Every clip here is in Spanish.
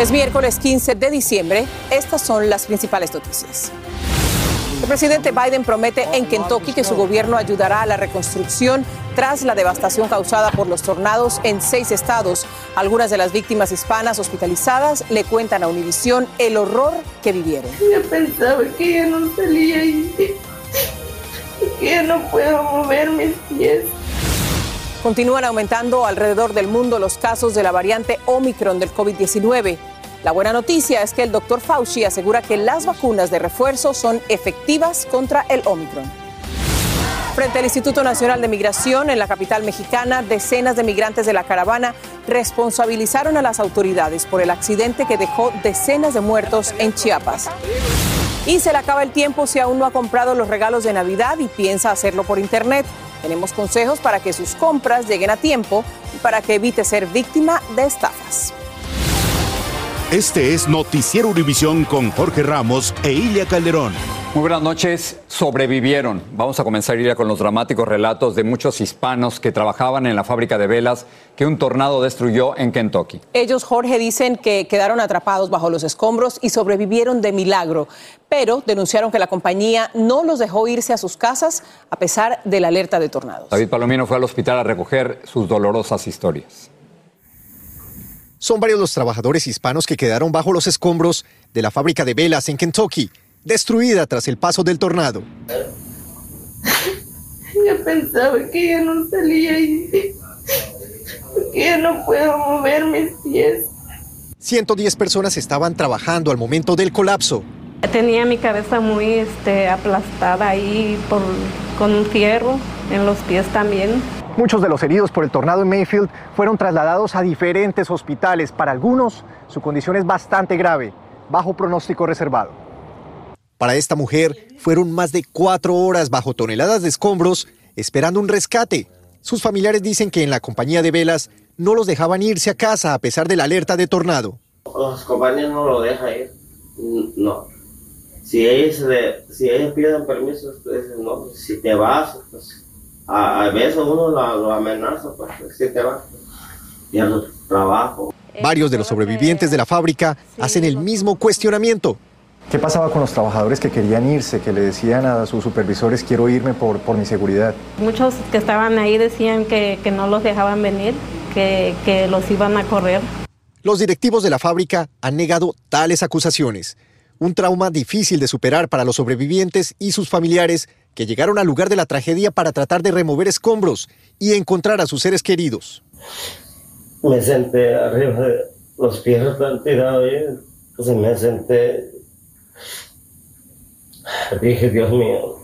Es miércoles 15 de diciembre. Estas son las principales noticias. El presidente Biden promete en Kentucky que su gobierno ayudará a la reconstrucción tras la devastación causada por los tornados en seis estados. Algunas de las víctimas hispanas hospitalizadas le cuentan a Univisión el horror que vivieron. Yo pensaba que ya no salía y que ya no puedo mover mis pies. Continúan aumentando alrededor del mundo los casos de la variante Omicron del COVID-19. La buena noticia es que el doctor Fauci asegura que las vacunas de refuerzo son efectivas contra el Omicron. Frente al Instituto Nacional de Migración en la capital mexicana, decenas de migrantes de la caravana responsabilizaron a las autoridades por el accidente que dejó decenas de muertos en Chiapas. Y se le acaba el tiempo si aún no ha comprado los regalos de Navidad y piensa hacerlo por Internet. Tenemos consejos para que sus compras lleguen a tiempo y para que evite ser víctima de estafas. Este es Noticiero Univisión con Jorge Ramos e Ilia Calderón. Muy buenas noches. Sobrevivieron. Vamos a comenzar ya con los dramáticos relatos de muchos hispanos que trabajaban en la fábrica de velas que un tornado destruyó en Kentucky. Ellos, Jorge, dicen que quedaron atrapados bajo los escombros y sobrevivieron de milagro, pero denunciaron que la compañía no los dejó irse a sus casas a pesar de la alerta de tornados. David Palomino fue al hospital a recoger sus dolorosas historias. Son varios los trabajadores hispanos que quedaron bajo los escombros de la fábrica de velas en Kentucky, destruida tras el paso del tornado. Yo pensaba que ya no salía y que ya no puedo mover mis pies. 110 personas estaban trabajando al momento del colapso. Tenía mi cabeza muy este, aplastada ahí por, con un fierro, en los pies también. Muchos de los heridos por el tornado en Mayfield fueron trasladados a diferentes hospitales. Para algunos, su condición es bastante grave, bajo pronóstico reservado. Para esta mujer, fueron más de cuatro horas bajo toneladas de escombros esperando un rescate. Sus familiares dicen que en la compañía de velas no los dejaban irse a casa a pesar de la alerta de tornado. Los compañeros no lo dejan ir. No. Si ellos, le, si ellos piden permiso, pues, no, si te vas, pues a, a veces uno lo, lo amenaza, pues si te vas, pierdes trabajo. Varios de los sobrevivientes de la fábrica hacen el mismo cuestionamiento. ¿Qué pasaba con los trabajadores que querían irse, que le decían a sus supervisores quiero irme por, por mi seguridad? Muchos que estaban ahí decían que, que no los dejaban venir, que, que los iban a correr. Los directivos de la fábrica han negado tales acusaciones. Un trauma difícil de superar para los sobrevivientes y sus familiares que llegaron al lugar de la tragedia para tratar de remover escombros y encontrar a sus seres queridos. Me senté arriba de los pies están tirados ahí, pues me senté. Dije, Dios mío,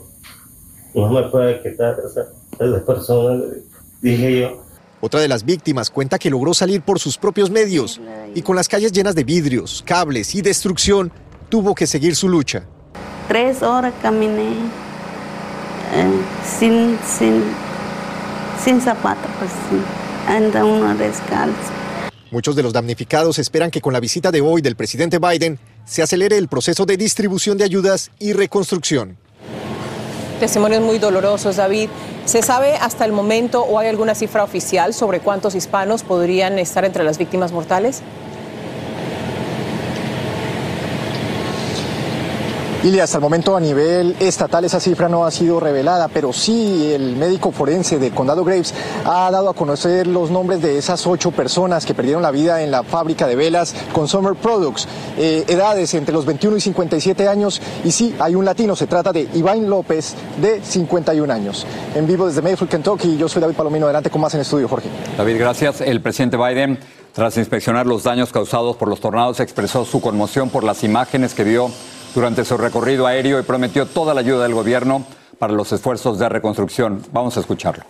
no me puede quitar esa, esa persona, dije yo. Otra de las víctimas cuenta que logró salir por sus propios medios y con las calles llenas de vidrios, cables y destrucción, tuvo que seguir su lucha. Tres horas caminé sin, sin, sin zapatos, pues sí. Anda uno descalzo. Muchos de los damnificados esperan que con la visita de hoy del presidente Biden se acelere el proceso de distribución de ayudas y reconstrucción. Testimonios muy dolorosos, David. ¿Se sabe hasta el momento o hay alguna cifra oficial sobre cuántos hispanos podrían estar entre las víctimas mortales? Y hasta el momento a nivel estatal esa cifra no ha sido revelada, pero sí el médico forense del condado Graves ha dado a conocer los nombres de esas ocho personas que perdieron la vida en la fábrica de velas Consumer Products, eh, edades entre los 21 y 57 años. Y sí, hay un latino, se trata de Iván López, de 51 años. En vivo desde Mayfield, Kentucky, yo soy David Palomino, adelante con más en estudio, Jorge. David, gracias. El presidente Biden, tras inspeccionar los daños causados por los tornados, expresó su conmoción por las imágenes que vio durante su recorrido aéreo y prometió toda la ayuda del gobierno para los esfuerzos de reconstrucción. Vamos a escucharlo.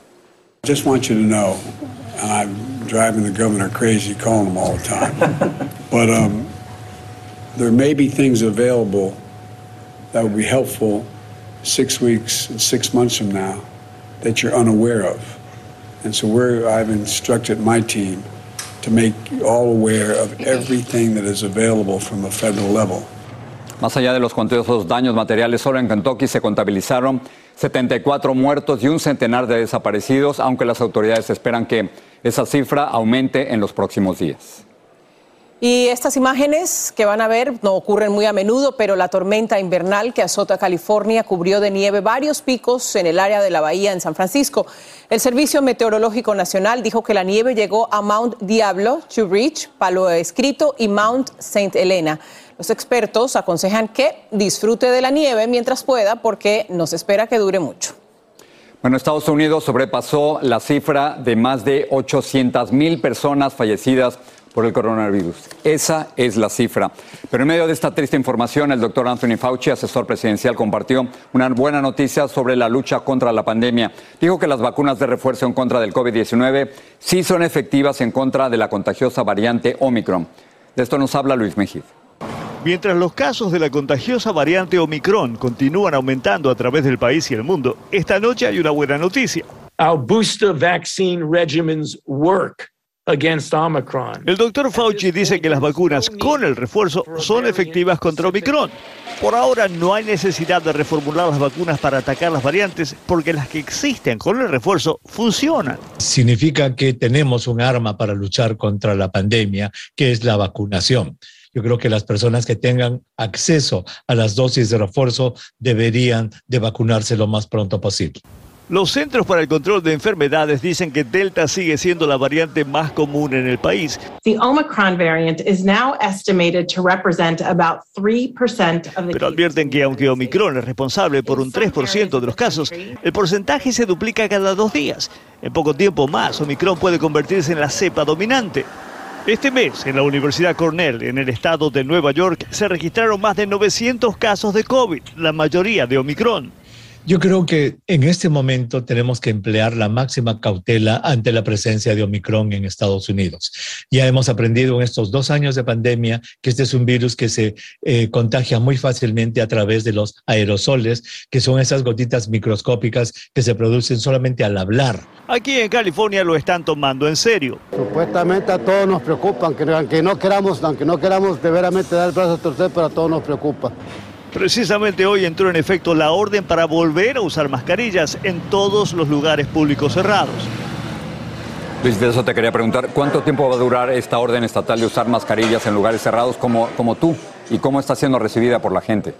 Just want you to know, I'm driving the governor crazy calling him all the time, but um, there may be things available that would be helpful six weeks and six months from now that you're unaware of. And so we're, I've instructed my team to make you all aware of everything that is available from the federal level. Más allá de los cuantiosos daños materiales, solo en Kentucky se contabilizaron 74 muertos y un centenar de desaparecidos, aunque las autoridades esperan que esa cifra aumente en los próximos días. Y estas imágenes que van a ver no ocurren muy a menudo, pero la tormenta invernal que azota California cubrió de nieve varios picos en el área de la bahía en San Francisco. El Servicio Meteorológico Nacional dijo que la nieve llegó a Mount Diablo, Two Ridge, Palo Escrito y Mount St. Helena. Los expertos aconsejan que disfrute de la nieve mientras pueda porque no se espera que dure mucho. Bueno, Estados Unidos sobrepasó la cifra de más de 800 mil personas fallecidas por el coronavirus. Esa es la cifra. Pero en medio de esta triste información, el doctor Anthony Fauci, asesor presidencial, compartió una buena noticia sobre la lucha contra la pandemia. Dijo que las vacunas de refuerzo en contra del COVID-19 sí son efectivas en contra de la contagiosa variante Omicron. De esto nos habla Luis Mejid. Mientras los casos de la contagiosa variante Omicron continúan aumentando a través del país y el mundo, esta noche hay una buena noticia. Our booster vaccine regimens work. Against Omicron. El doctor Fauci dice que las vacunas con el refuerzo son efectivas contra Omicron. Por ahora no hay necesidad de reformular las vacunas para atacar las variantes porque las que existen con el refuerzo funcionan. Significa que tenemos un arma para luchar contra la pandemia, que es la vacunación. Yo creo que las personas que tengan acceso a las dosis de refuerzo deberían de vacunarse lo más pronto posible. Los Centros para el Control de Enfermedades dicen que Delta sigue siendo la variante más común en el país. The Omicron variant is now estimated to represent about 3% of the Pero advierten que aunque Omicron es responsable por un 3% de los casos, el porcentaje se duplica cada dos días. En poco tiempo más, Omicron puede convertirse en la cepa dominante. Este mes, en la Universidad Cornell, en el estado de Nueva York, se registraron más de 900 casos de COVID, la mayoría de Omicron. Yo creo que en este momento tenemos que emplear la máxima cautela ante la presencia de Omicron en Estados Unidos. Ya hemos aprendido en estos dos años de pandemia que este es un virus que se eh, contagia muy fácilmente a través de los aerosoles, que son esas gotitas microscópicas que se producen solamente al hablar. Aquí en California lo están tomando en serio. Supuestamente a todos nos preocupa, aunque, aunque no queramos, aunque no queramos de veramente dar el brazo a torcer, pero a todos nos preocupa. Precisamente hoy entró en efecto la orden para volver a usar mascarillas en todos los lugares públicos cerrados. Luis, de eso te quería preguntar, ¿cuánto tiempo va a durar esta orden estatal de usar mascarillas en lugares cerrados como, como tú? ¿Y cómo está siendo recibida por la gente?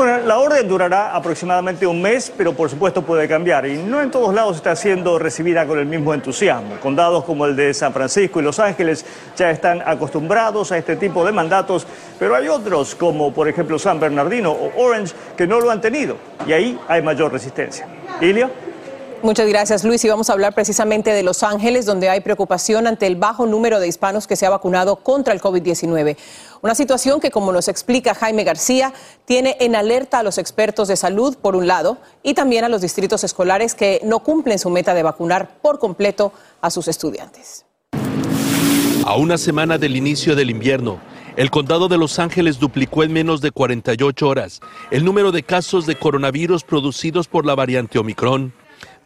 Bueno, la orden durará aproximadamente un mes, pero por supuesto puede cambiar y no en todos lados está siendo recibida con el mismo entusiasmo. Condados como el de San Francisco y Los Ángeles ya están acostumbrados a este tipo de mandatos, pero hay otros como por ejemplo San Bernardino o Orange que no lo han tenido y ahí hay mayor resistencia. Ilia. Muchas gracias, Luis. Y vamos a hablar precisamente de Los Ángeles, donde hay preocupación ante el bajo número de hispanos que se ha vacunado contra el COVID-19. Una situación que, como nos explica Jaime García, tiene en alerta a los expertos de salud, por un lado, y también a los distritos escolares que no cumplen su meta de vacunar por completo a sus estudiantes. A una semana del inicio del invierno, el condado de Los Ángeles duplicó en menos de 48 horas el número de casos de coronavirus producidos por la variante Omicron.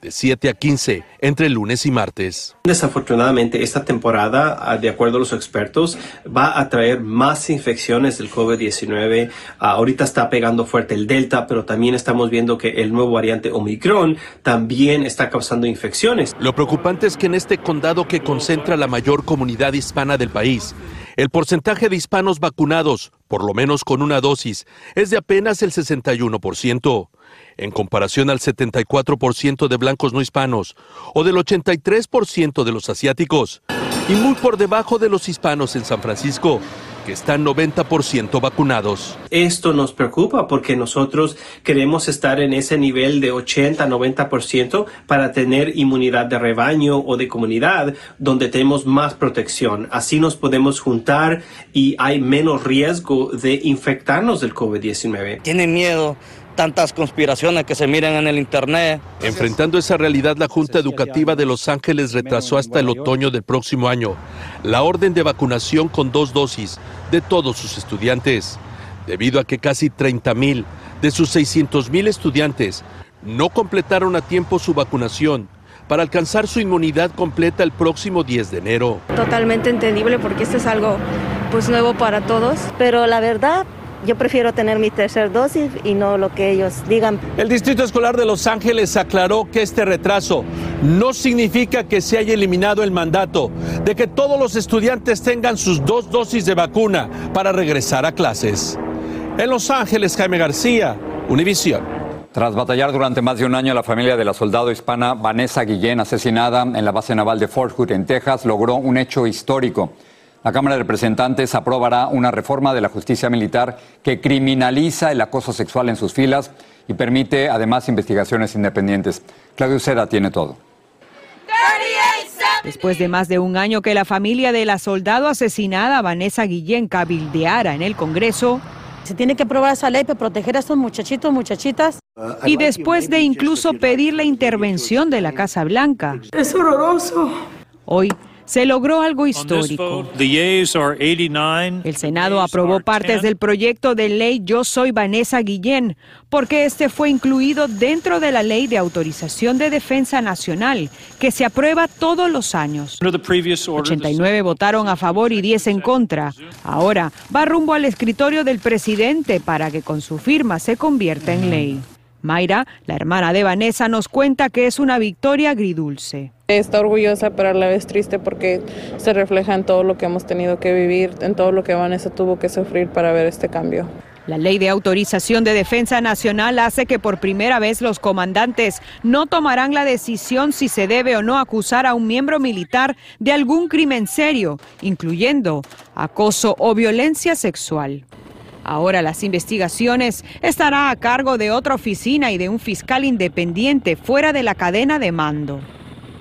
De 7 a 15 entre lunes y martes. Desafortunadamente, esta temporada, ah, de acuerdo a los expertos, va a traer más infecciones del COVID-19. Ah, ahorita está pegando fuerte el Delta, pero también estamos viendo que el nuevo variante Omicron también está causando infecciones. Lo preocupante es que en este condado que concentra la mayor comunidad hispana del país, el porcentaje de hispanos vacunados, por lo menos con una dosis, es de apenas el 61% en comparación al 74% de blancos no hispanos o del 83% de los asiáticos, y muy por debajo de los hispanos en San Francisco, que están 90% vacunados. Esto nos preocupa porque nosotros queremos estar en ese nivel de 80-90% para tener inmunidad de rebaño o de comunidad donde tenemos más protección. Así nos podemos juntar y hay menos riesgo de infectarnos del COVID-19. Tienen miedo tantas conspiraciones que se miran en el Internet. Enfrentando esa realidad, la Junta Educativa de Los Ángeles retrasó hasta el otoño del próximo año la orden de vacunación con dos dosis de todos sus estudiantes, debido a que casi 30 mil de sus 600 mil estudiantes no completaron a tiempo su vacunación para alcanzar su inmunidad completa el próximo 10 de enero. Totalmente entendible porque esto es algo pues nuevo para todos, pero la verdad yo prefiero tener mi tercer dosis y no lo que ellos digan. El Distrito Escolar de Los Ángeles aclaró que este retraso no significa que se haya eliminado el mandato de que todos los estudiantes tengan sus dos dosis de vacuna para regresar a clases. En Los Ángeles, Jaime García, Univisión. Tras batallar durante más de un año, la familia de la soldado hispana Vanessa Guillén, asesinada en la base naval de Fort Hood, en Texas, logró un hecho histórico. La Cámara de Representantes aprobará una reforma de la justicia militar que criminaliza el acoso sexual en sus filas y permite además investigaciones independientes. Claudio Seda tiene todo. Después de más de un año que la familia de la soldado asesinada Vanessa Guillén cabildeara en el Congreso, se tiene que aprobar esa ley para proteger a estos muchachitos, muchachitas. Y después de incluso pedir la intervención de la Casa Blanca. Es horroroso. Hoy se logró algo histórico. El Senado aprobó partes del proyecto de ley Yo Soy Vanessa Guillén, porque este fue incluido dentro de la Ley de Autorización de Defensa Nacional, que se aprueba todos los años. 89 votaron a favor y 10 en contra. Ahora va rumbo al escritorio del presidente para que con su firma se convierta en ley. Mayra, la hermana de Vanessa, nos cuenta que es una victoria agridulce. Está orgullosa, pero a la vez triste porque se refleja en todo lo que hemos tenido que vivir, en todo lo que Vanessa tuvo que sufrir para ver este cambio. La ley de autorización de defensa nacional hace que por primera vez los comandantes no tomarán la decisión si se debe o no acusar a un miembro militar de algún crimen serio, incluyendo acoso o violencia sexual. Ahora las investigaciones estará a cargo de otra oficina y de un fiscal independiente fuera de la cadena de mando.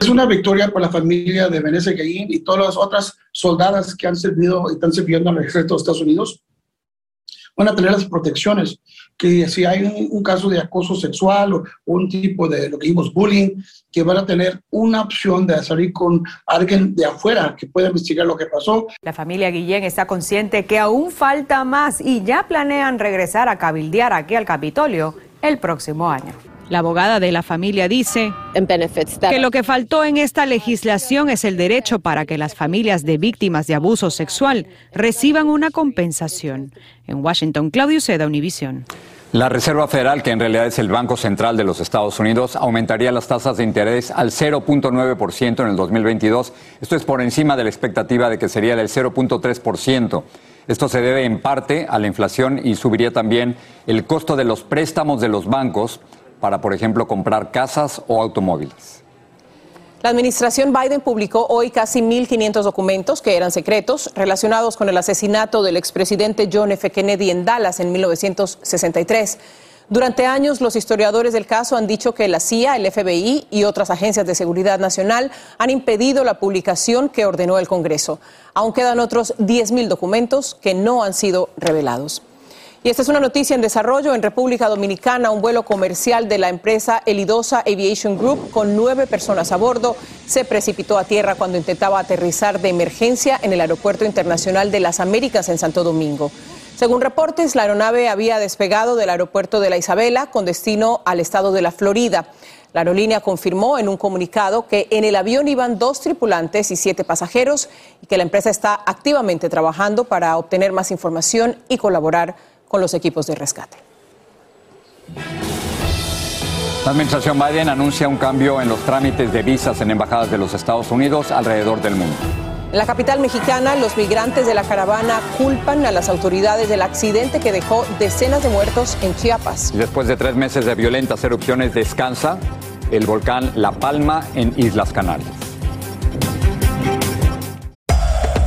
Es una victoria para la familia de Vanessa Guillén y todas las otras soldadas que han servido y están sirviendo al ejército de Estados Unidos van a tener las protecciones, que si hay un, caso de acoso sexual o un tipo de lo que llamamos bullying, que van a tener una opción de salir con alguien de afuera que pueda investigar lo que pasó. La familia Guillén está consciente que aún falta más y ya planean regresar a cabildear aquí al Capitolio el próximo año. La abogada de la familia dice que lo que faltó en esta legislación es el derecho para que las familias de víctimas de abuso sexual reciban una compensación. En Washington, Claudio Seda, Univision. La Reserva Federal, que en realidad es el Banco Central de los Estados Unidos, aumentaría las tasas de interés al 0.9% en el 2022. Esto es por encima de la expectativa de que sería del 0.3%. Esto se debe en parte a la inflación y subiría también el costo de los préstamos de los bancos para, por ejemplo, comprar casas o automóviles. La administración Biden publicó hoy casi 1.500 documentos que eran secretos relacionados con el asesinato del expresidente John F. Kennedy en Dallas en 1963. Durante años, los historiadores del caso han dicho que la CIA, el FBI y otras agencias de seguridad nacional han impedido la publicación que ordenó el Congreso. Aún quedan otros 10.000 documentos que no han sido revelados. Y esta es una noticia en desarrollo. En República Dominicana, un vuelo comercial de la empresa Elidosa Aviation Group con nueve personas a bordo se precipitó a tierra cuando intentaba aterrizar de emergencia en el Aeropuerto Internacional de las Américas en Santo Domingo. Según reportes, la aeronave había despegado del aeropuerto de la Isabela con destino al estado de la Florida. La aerolínea confirmó en un comunicado que en el avión iban dos tripulantes y siete pasajeros y que la empresa está activamente trabajando para obtener más información y colaborar con los equipos de rescate. La administración Biden anuncia un cambio en los trámites de visas en embajadas de los Estados Unidos alrededor del mundo. En la capital mexicana, los migrantes de la caravana culpan a las autoridades del accidente que dejó decenas de muertos en Chiapas. Y después de tres meses de violentas erupciones, descansa el volcán La Palma en Islas Canarias.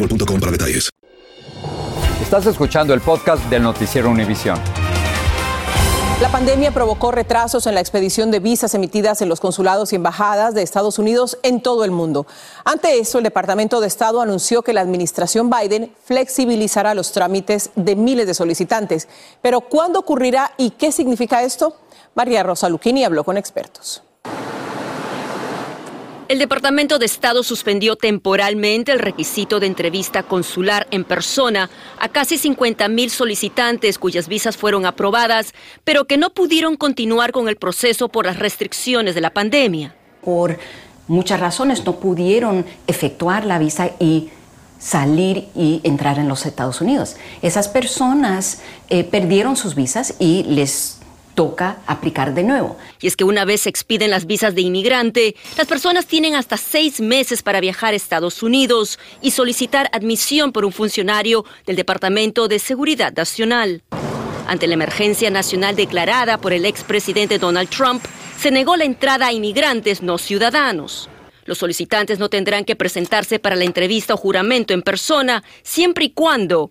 boostmobile.com para detalles. Estás escuchando el podcast del noticiero Univisión. La pandemia provocó retrasos en la expedición de visas emitidas en los consulados y embajadas de Estados Unidos en todo el mundo. Ante eso, el Departamento de Estado anunció que la administración Biden flexibilizará los trámites de miles de solicitantes. Pero ¿cuándo ocurrirá y qué significa esto? María Rosa Luquini habló con expertos. El Departamento de Estado suspendió temporalmente el requisito de entrevista consular en persona a casi 50 mil solicitantes cuyas visas fueron aprobadas, pero que no pudieron continuar con el proceso por las restricciones de la pandemia. Por muchas razones no pudieron efectuar la visa y salir y entrar en los Estados Unidos. Esas personas eh, perdieron sus visas y les toca aplicar de nuevo. Y es que una vez se expiden las visas de inmigrante, las personas tienen hasta seis meses para viajar a Estados Unidos y solicitar admisión por un funcionario del Departamento de Seguridad Nacional. Ante la emergencia nacional declarada por el expresidente Donald Trump, se negó la entrada a inmigrantes no ciudadanos. Los solicitantes no tendrán que presentarse para la entrevista o juramento en persona, siempre y cuando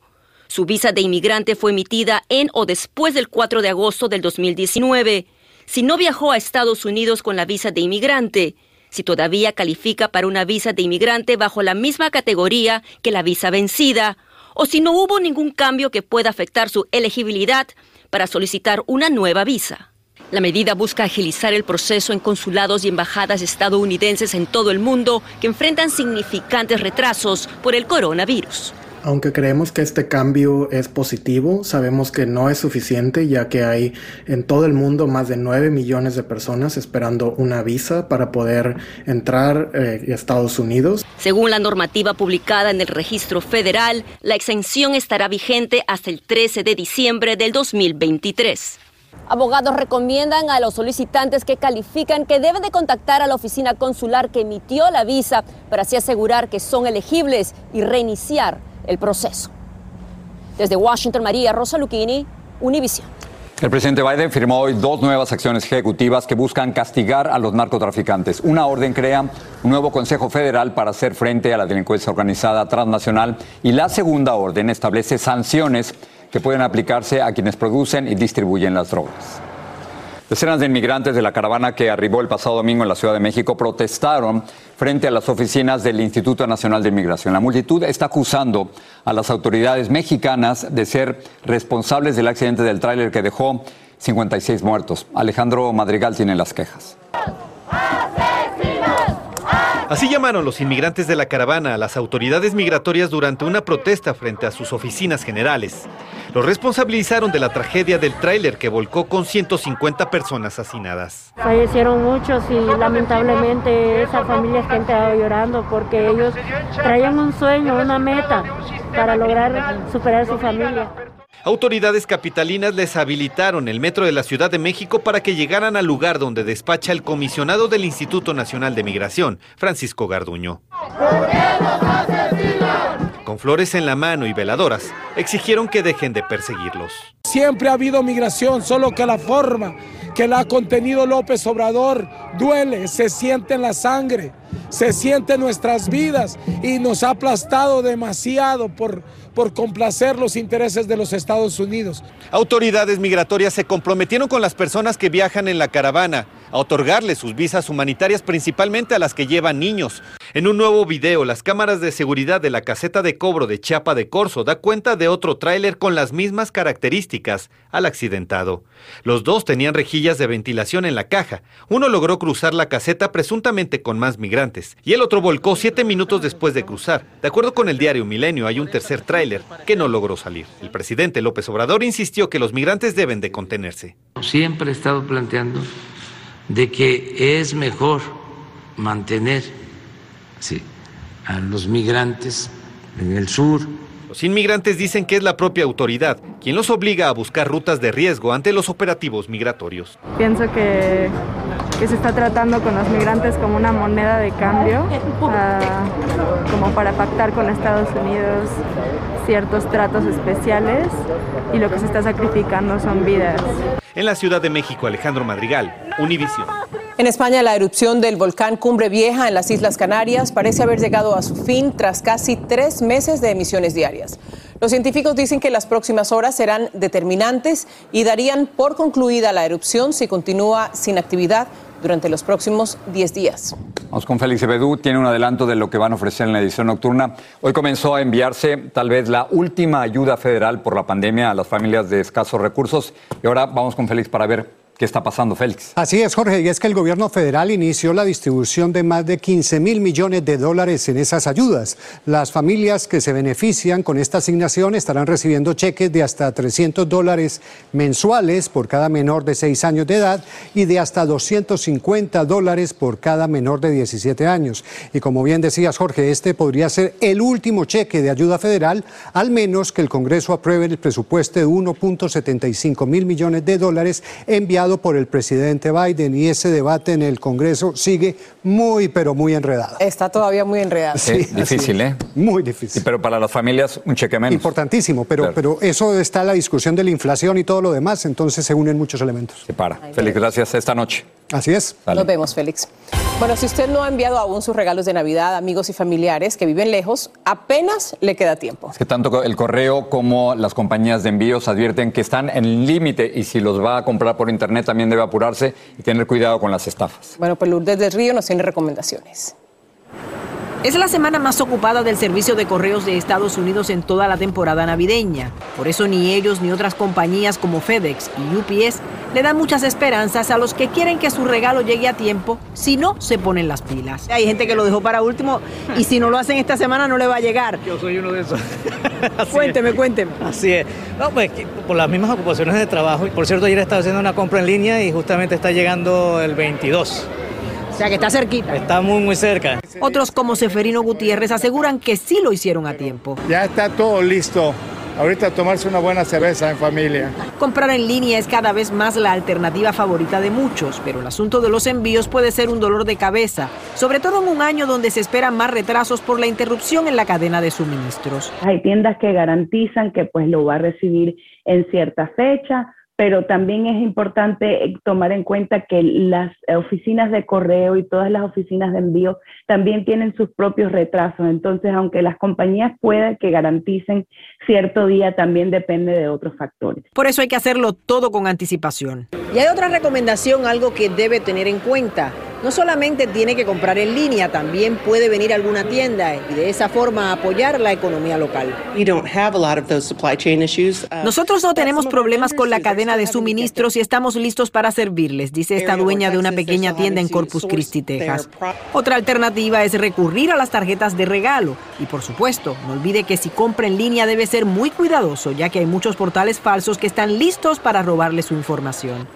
su visa de inmigrante fue emitida en o después del 4 de agosto del 2019. Si no viajó a Estados Unidos con la visa de inmigrante, si todavía califica para una visa de inmigrante bajo la misma categoría que la visa vencida, o si no hubo ningún cambio que pueda afectar su elegibilidad para solicitar una nueva visa. La medida busca agilizar el proceso en consulados y embajadas estadounidenses en todo el mundo que enfrentan significantes retrasos por el coronavirus. Aunque creemos que este cambio es positivo, sabemos que no es suficiente ya que hay en todo el mundo más de 9 millones de personas esperando una visa para poder entrar eh, a Estados Unidos. Según la normativa publicada en el registro federal, la exención estará vigente hasta el 13 de diciembre del 2023. Abogados recomiendan a los solicitantes que califican que deben de contactar a la oficina consular que emitió la visa para así asegurar que son elegibles y reiniciar el proceso. Desde Washington, María Rosa Lucchini, Univision. El presidente Biden firmó hoy dos nuevas acciones ejecutivas que buscan castigar a los narcotraficantes. Una orden crea un nuevo Consejo Federal para hacer frente a la delincuencia organizada transnacional y la segunda orden establece sanciones que pueden aplicarse a quienes producen y distribuyen las drogas. Decenas de inmigrantes de la caravana que arribó el pasado domingo en la Ciudad de México protestaron frente a las oficinas del Instituto Nacional de Inmigración. La multitud está acusando a las autoridades mexicanas de ser responsables del accidente del tráiler que dejó 56 muertos. Alejandro Madrigal tiene las quejas. Así llamaron los inmigrantes de la caravana a las autoridades migratorias durante una protesta frente a sus oficinas generales. Los responsabilizaron de la tragedia del tráiler que volcó con 150 personas hacinadas. Fallecieron muchos y lamentablemente esa familia está quedado llorando porque ellos traían un sueño, una meta para lograr superar su familia. Autoridades capitalinas les habilitaron el metro de la Ciudad de México para que llegaran al lugar donde despacha el comisionado del Instituto Nacional de Migración, Francisco Garduño. Con flores en la mano y veladoras, exigieron que dejen de perseguirlos. Siempre ha habido migración, solo que la forma que la ha contenido López Obrador duele, se siente en la sangre, se siente en nuestras vidas y nos ha aplastado demasiado por por complacer los intereses de los Estados Unidos. Autoridades migratorias se comprometieron con las personas que viajan en la caravana a otorgarles sus visas humanitarias principalmente a las que llevan niños. En un nuevo video, las cámaras de seguridad de la caseta de cobro de Chiapa de Corso da cuenta de otro tráiler con las mismas características al accidentado. Los dos tenían rejillas de ventilación en la caja. Uno logró cruzar la caseta presuntamente con más migrantes y el otro volcó siete minutos después de cruzar. De acuerdo con el diario Milenio, hay un tercer tráiler que no logró salir. El presidente López Obrador insistió que los migrantes deben de contenerse. Siempre he estado planteando de que es mejor mantener a los migrantes en el sur. Los inmigrantes dicen que es la propia autoridad quien los obliga a buscar rutas de riesgo ante los operativos migratorios. Pienso que, que se está tratando con los migrantes como una moneda de cambio, ah, como para pactar con Estados Unidos ciertos tratos especiales y lo que se está sacrificando son vidas. En la Ciudad de México, Alejandro Madrigal, Univision. En España, la erupción del volcán Cumbre Vieja en las Islas Canarias parece haber llegado a su fin tras casi tres meses de emisiones diarias. Los científicos dicen que las próximas horas serán determinantes y darían por concluida la erupción si continúa sin actividad durante los próximos 10 días. Vamos con Félix Bedú, tiene un adelanto de lo que van a ofrecer en la edición nocturna. Hoy comenzó a enviarse tal vez la última ayuda federal por la pandemia a las familias de escasos recursos y ahora vamos con Félix para ver ¿Qué está pasando, Félix? Así es, Jorge, y es que el gobierno federal inició la distribución de más de 15 mil millones de dólares en esas ayudas. Las familias que se benefician con esta asignación estarán recibiendo cheques de hasta 300 dólares mensuales por cada menor de 6 años de edad y de hasta 250 dólares por cada menor de 17 años. Y como bien decías, Jorge, este podría ser el último cheque de ayuda federal, al menos que el Congreso apruebe el presupuesto de 1.75 mil millones de dólares enviado por el presidente Biden y ese debate en el Congreso sigue muy, pero muy enredado. Está todavía muy enredado. Sí, difícil, ¿eh? Muy difícil. pero para las familias un cheque menos. Importantísimo, pero, pero eso está la discusión de la inflación y todo lo demás, entonces se unen muchos elementos. Se para. Félix, gracias esta noche. Así es. Nos vemos, Félix. Bueno, si usted no ha enviado aún sus regalos de Navidad a amigos y familiares que viven lejos, apenas le queda tiempo. Es que tanto el correo como las compañías de envíos advierten que están en límite y si los va a comprar por internet también debe apurarse y tener cuidado con las estafas. Bueno, pues Lourdes del Río nos tiene recomendaciones. Es la semana más ocupada del servicio de correos de Estados Unidos en toda la temporada navideña. Por eso ni ellos ni otras compañías como FedEx y UPS le dan muchas esperanzas a los que quieren que su regalo llegue a tiempo si no se ponen las pilas. Hay gente que lo dejó para último y si no lo hacen esta semana no le va a llegar. Yo soy uno de esos. cuénteme, cuénteme. Así es. No, pues por las mismas ocupaciones de trabajo. Por cierto, ayer estaba haciendo una compra en línea y justamente está llegando el 22. O sea que está cerquita. Está muy, muy cerca. Otros como Seferino Gutiérrez aseguran que sí lo hicieron a tiempo. Ya está todo listo. Ahorita tomarse una buena cerveza en familia. Comprar en línea es cada vez más la alternativa favorita de muchos, pero el asunto de los envíos puede ser un dolor de cabeza, sobre todo en un año donde se esperan más retrasos por la interrupción en la cadena de suministros. Hay tiendas que garantizan que pues lo va a recibir en cierta fecha, pero también es importante eh, tomar en cuenta que las oficinas de correo y todas las oficinas de envío también tienen sus propios retrasos. Entonces, aunque las compañías puedan que garanticen cierto día, también depende de otros factores. Por eso hay que hacerlo todo con anticipación. Y hay otra recomendación, algo que debe tener en cuenta no solamente tiene que comprar en línea, también puede venir a alguna tienda y de esa forma apoyar la economía local. Nosotros no tenemos problemas con la cadena de suministros y estamos listos para servirles, dice esta dueña de una pequeña tienda en Corpus Christi, Texas. Otra alternativa es recurrir a las tarjetas de regalo y por supuesto, no olvide que si compra en línea debe ser muy cuidadoso, ya que hay muchos portales falsos que están listos para robarle su información.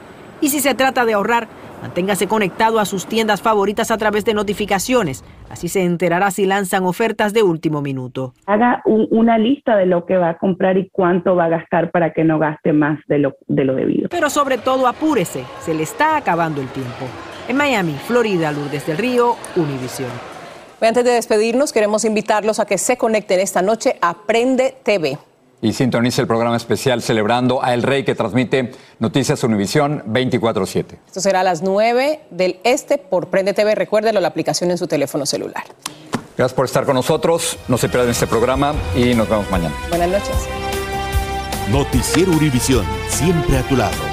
Y si se trata de ahorrar, Manténgase conectado a sus tiendas favoritas a través de notificaciones. Así se enterará si lanzan ofertas de último minuto. Haga una lista de lo que va a comprar y cuánto va a gastar para que no gaste más de lo, de lo debido. Pero sobre todo apúrese, se le está acabando el tiempo. En Miami, Florida, Lourdes del Río, Univisión. Antes de despedirnos, queremos invitarlos a que se conecten esta noche a Prende TV y sintonice el programa especial celebrando a El Rey que transmite Noticias Univisión 24-7. Esto será a las 9 del Este por Prende TV. Recuérdelo, la aplicación en su teléfono celular. Gracias por estar con nosotros. No se pierdan este programa y nos vemos mañana. Buenas noches. Noticiero Univisión, siempre a tu lado.